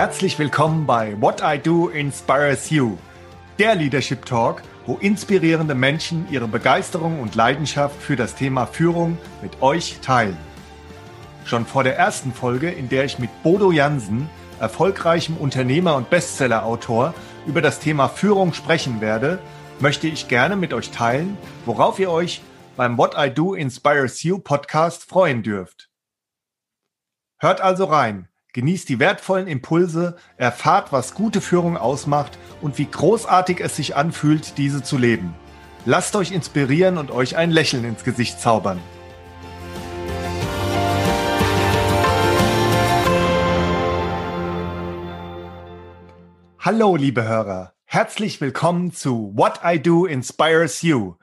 Herzlich willkommen bei What I Do Inspires You, der Leadership Talk, wo inspirierende Menschen ihre Begeisterung und Leidenschaft für das Thema Führung mit euch teilen. Schon vor der ersten Folge, in der ich mit Bodo Jansen, erfolgreichem Unternehmer und Bestsellerautor, über das Thema Führung sprechen werde, möchte ich gerne mit euch teilen, worauf ihr euch beim What I Do Inspires You Podcast freuen dürft. Hört also rein Genießt die wertvollen Impulse, erfahrt, was gute Führung ausmacht und wie großartig es sich anfühlt, diese zu leben. Lasst euch inspirieren und euch ein Lächeln ins Gesicht zaubern. Hallo, liebe Hörer. Herzlich willkommen zu What I Do Inspires You,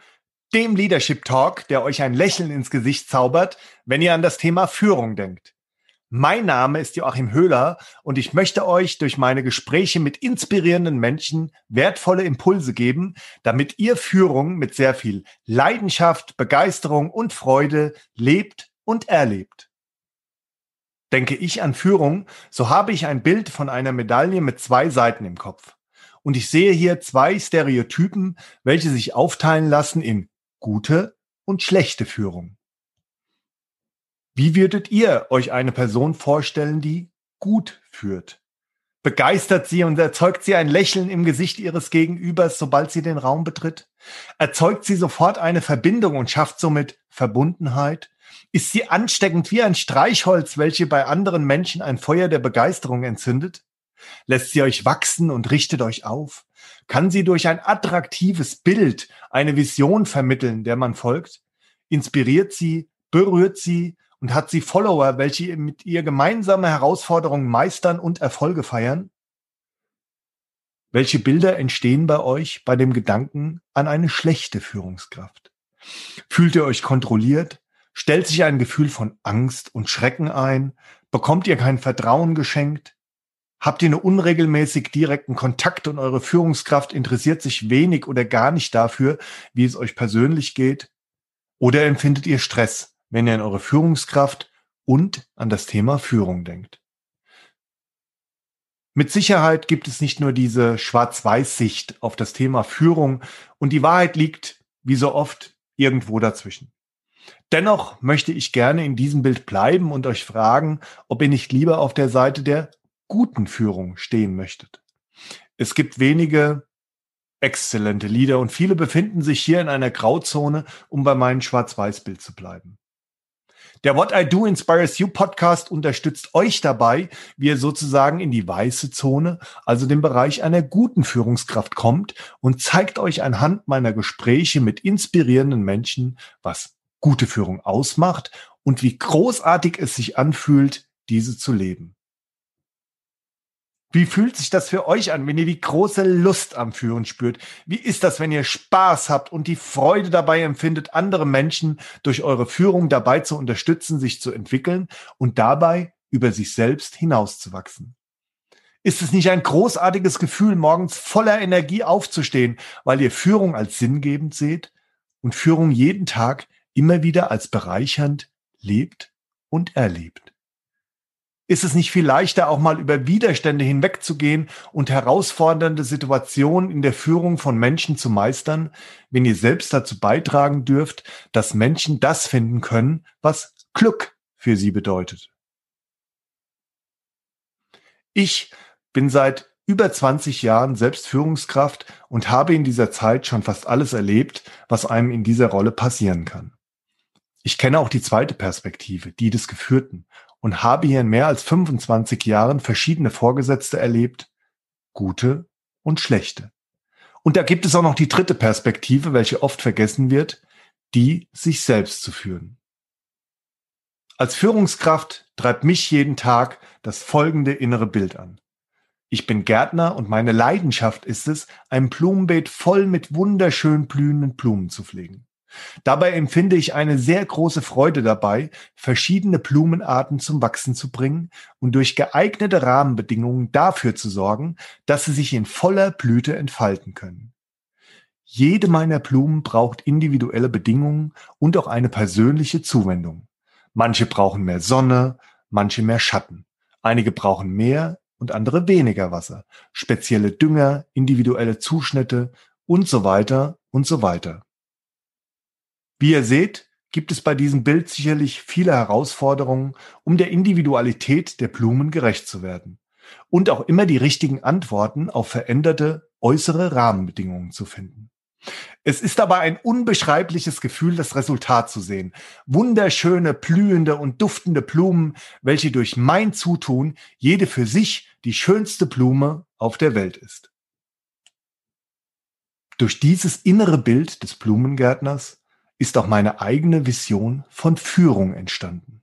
dem Leadership Talk, der euch ein Lächeln ins Gesicht zaubert, wenn ihr an das Thema Führung denkt. Mein Name ist Joachim Höhler und ich möchte euch durch meine Gespräche mit inspirierenden Menschen wertvolle Impulse geben, damit ihr Führung mit sehr viel Leidenschaft, Begeisterung und Freude lebt und erlebt. Denke ich an Führung, so habe ich ein Bild von einer Medaille mit zwei Seiten im Kopf. Und ich sehe hier zwei Stereotypen, welche sich aufteilen lassen in gute und schlechte Führung. Wie würdet ihr euch eine Person vorstellen, die gut führt? Begeistert sie und erzeugt sie ein Lächeln im Gesicht ihres Gegenübers, sobald sie den Raum betritt? Erzeugt sie sofort eine Verbindung und schafft somit Verbundenheit? Ist sie ansteckend wie ein Streichholz, welche bei anderen Menschen ein Feuer der Begeisterung entzündet? Lässt sie euch wachsen und richtet euch auf? Kann sie durch ein attraktives Bild eine Vision vermitteln, der man folgt? Inspiriert sie, berührt sie, und hat sie Follower, welche mit ihr gemeinsame Herausforderungen meistern und Erfolge feiern? Welche Bilder entstehen bei euch bei dem Gedanken an eine schlechte Führungskraft? Fühlt ihr euch kontrolliert? Stellt sich ein Gefühl von Angst und Schrecken ein? Bekommt ihr kein Vertrauen geschenkt? Habt ihr einen unregelmäßig direkten Kontakt und eure Führungskraft interessiert sich wenig oder gar nicht dafür, wie es euch persönlich geht? Oder empfindet ihr Stress, wenn ihr an eure Führungskraft und an das Thema Führung denkt. Mit Sicherheit gibt es nicht nur diese Schwarz-Weiß-Sicht auf das Thema Führung und die Wahrheit liegt, wie so oft, irgendwo dazwischen. Dennoch möchte ich gerne in diesem Bild bleiben und euch fragen, ob ihr nicht lieber auf der Seite der guten Führung stehen möchtet. Es gibt wenige exzellente Lieder und viele befinden sich hier in einer Grauzone, um bei meinem Schwarz-Weiß-Bild zu bleiben. Der What I Do Inspires You Podcast unterstützt euch dabei, wie ihr sozusagen in die weiße Zone, also den Bereich einer guten Führungskraft kommt und zeigt euch anhand meiner Gespräche mit inspirierenden Menschen, was gute Führung ausmacht und wie großartig es sich anfühlt, diese zu leben. Wie fühlt sich das für euch an, wenn ihr die große Lust am Führen spürt? Wie ist das, wenn ihr Spaß habt und die Freude dabei empfindet, andere Menschen durch eure Führung dabei zu unterstützen, sich zu entwickeln und dabei über sich selbst hinauszuwachsen? Ist es nicht ein großartiges Gefühl, morgens voller Energie aufzustehen, weil ihr Führung als sinngebend seht und Führung jeden Tag immer wieder als bereichernd lebt und erlebt? Ist es nicht viel leichter, auch mal über Widerstände hinwegzugehen und herausfordernde Situationen in der Führung von Menschen zu meistern, wenn ihr selbst dazu beitragen dürft, dass Menschen das finden können, was Glück für sie bedeutet? Ich bin seit über 20 Jahren selbst Führungskraft und habe in dieser Zeit schon fast alles erlebt, was einem in dieser Rolle passieren kann. Ich kenne auch die zweite Perspektive, die des Geführten und habe hier in mehr als 25 Jahren verschiedene Vorgesetzte erlebt, gute und schlechte. Und da gibt es auch noch die dritte Perspektive, welche oft vergessen wird, die sich selbst zu führen. Als Führungskraft treibt mich jeden Tag das folgende innere Bild an. Ich bin Gärtner und meine Leidenschaft ist es, ein Blumenbeet voll mit wunderschön blühenden Blumen zu pflegen. Dabei empfinde ich eine sehr große Freude dabei, verschiedene Blumenarten zum Wachsen zu bringen und durch geeignete Rahmenbedingungen dafür zu sorgen, dass sie sich in voller Blüte entfalten können. Jede meiner Blumen braucht individuelle Bedingungen und auch eine persönliche Zuwendung. Manche brauchen mehr Sonne, manche mehr Schatten. Einige brauchen mehr und andere weniger Wasser. Spezielle Dünger, individuelle Zuschnitte und so weiter und so weiter. Wie ihr seht, gibt es bei diesem Bild sicherlich viele Herausforderungen, um der Individualität der Blumen gerecht zu werden und auch immer die richtigen Antworten auf veränderte äußere Rahmenbedingungen zu finden. Es ist aber ein unbeschreibliches Gefühl, das Resultat zu sehen. Wunderschöne, blühende und duftende Blumen, welche durch mein Zutun jede für sich die schönste Blume auf der Welt ist. Durch dieses innere Bild des Blumengärtners ist auch meine eigene Vision von Führung entstanden.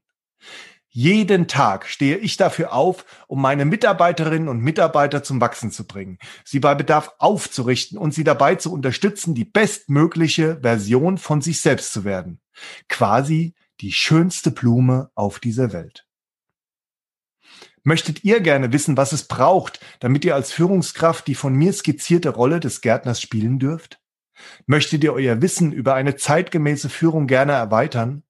Jeden Tag stehe ich dafür auf, um meine Mitarbeiterinnen und Mitarbeiter zum Wachsen zu bringen, sie bei Bedarf aufzurichten und sie dabei zu unterstützen, die bestmögliche Version von sich selbst zu werden. Quasi die schönste Blume auf dieser Welt. Möchtet ihr gerne wissen, was es braucht, damit ihr als Führungskraft die von mir skizzierte Rolle des Gärtners spielen dürft? Möchtet ihr euer Wissen über eine zeitgemäße Führung gerne erweitern?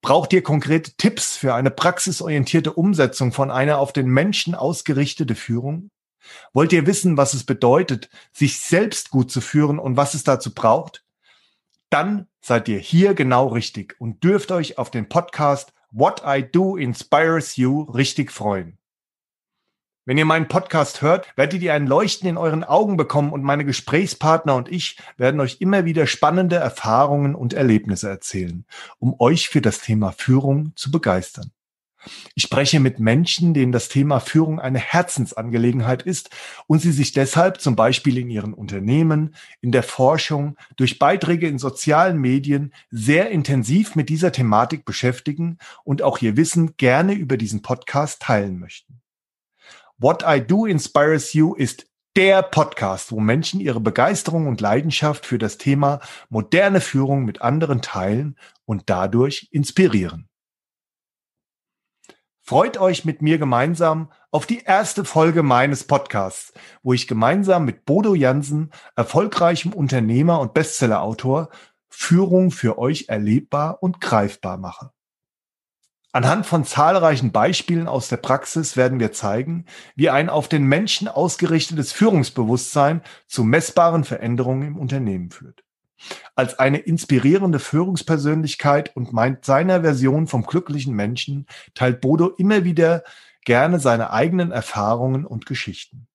Braucht ihr konkrete Tipps für eine praxisorientierte Umsetzung von einer auf den Menschen ausgerichtete Führung? Wollt ihr wissen, was es bedeutet, sich selbst gut zu führen und was es dazu braucht? Dann seid ihr hier genau richtig und dürft euch auf den Podcast What I Do Inspires You richtig freuen. Wenn ihr meinen Podcast hört, werdet ihr ein Leuchten in euren Augen bekommen und meine Gesprächspartner und ich werden euch immer wieder spannende Erfahrungen und Erlebnisse erzählen, um euch für das Thema Führung zu begeistern. Ich spreche mit Menschen, denen das Thema Führung eine Herzensangelegenheit ist und sie sich deshalb zum Beispiel in ihren Unternehmen, in der Forschung, durch Beiträge in sozialen Medien sehr intensiv mit dieser Thematik beschäftigen und auch ihr Wissen gerne über diesen Podcast teilen möchten. What I Do Inspires You ist der Podcast, wo Menschen ihre Begeisterung und Leidenschaft für das Thema moderne Führung mit anderen teilen und dadurch inspirieren. Freut euch mit mir gemeinsam auf die erste Folge meines Podcasts, wo ich gemeinsam mit Bodo Jansen, erfolgreichem Unternehmer und Bestsellerautor, Führung für euch erlebbar und greifbar mache. Anhand von zahlreichen Beispielen aus der Praxis werden wir zeigen, wie ein auf den Menschen ausgerichtetes Führungsbewusstsein zu messbaren Veränderungen im Unternehmen führt. Als eine inspirierende Führungspersönlichkeit und meint seiner Version vom glücklichen Menschen teilt Bodo immer wieder gerne seine eigenen Erfahrungen und Geschichten.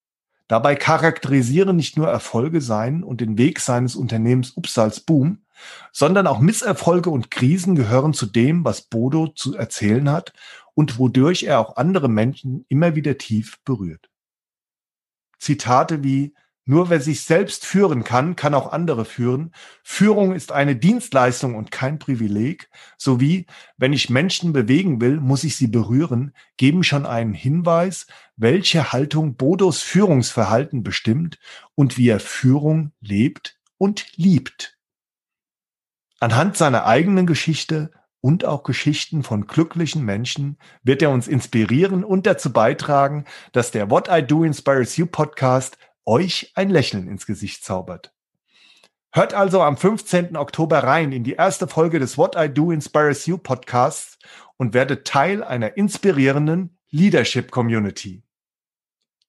Dabei charakterisieren nicht nur Erfolge sein und den Weg seines Unternehmens Upsals Boom, sondern auch Misserfolge und Krisen gehören zu dem, was Bodo zu erzählen hat und wodurch er auch andere Menschen immer wieder tief berührt. Zitate wie nur wer sich selbst führen kann, kann auch andere führen. Führung ist eine Dienstleistung und kein Privileg, sowie wenn ich Menschen bewegen will, muss ich sie berühren, geben schon einen Hinweis, welche Haltung Bodos Führungsverhalten bestimmt und wie er Führung lebt und liebt. Anhand seiner eigenen Geschichte und auch Geschichten von glücklichen Menschen wird er uns inspirieren und dazu beitragen, dass der What I Do Inspires You Podcast euch ein Lächeln ins Gesicht zaubert. Hört also am 15. Oktober rein in die erste Folge des What I Do Inspires You Podcasts und werdet Teil einer inspirierenden Leadership Community.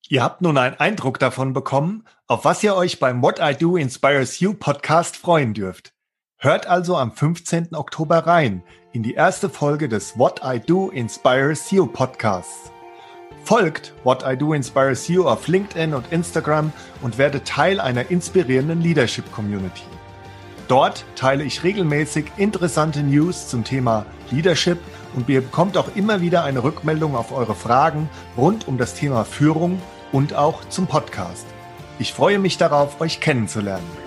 Ihr habt nun einen Eindruck davon bekommen, auf was ihr euch beim What I Do Inspires You Podcast freuen dürft. Hört also am 15. Oktober rein in die erste Folge des What I Do Inspires You Podcasts. Folgt What I Do Inspires You auf LinkedIn und Instagram und werde Teil einer inspirierenden Leadership Community. Dort teile ich regelmäßig interessante News zum Thema Leadership und ihr bekommt auch immer wieder eine Rückmeldung auf eure Fragen rund um das Thema Führung und auch zum Podcast. Ich freue mich darauf, euch kennenzulernen.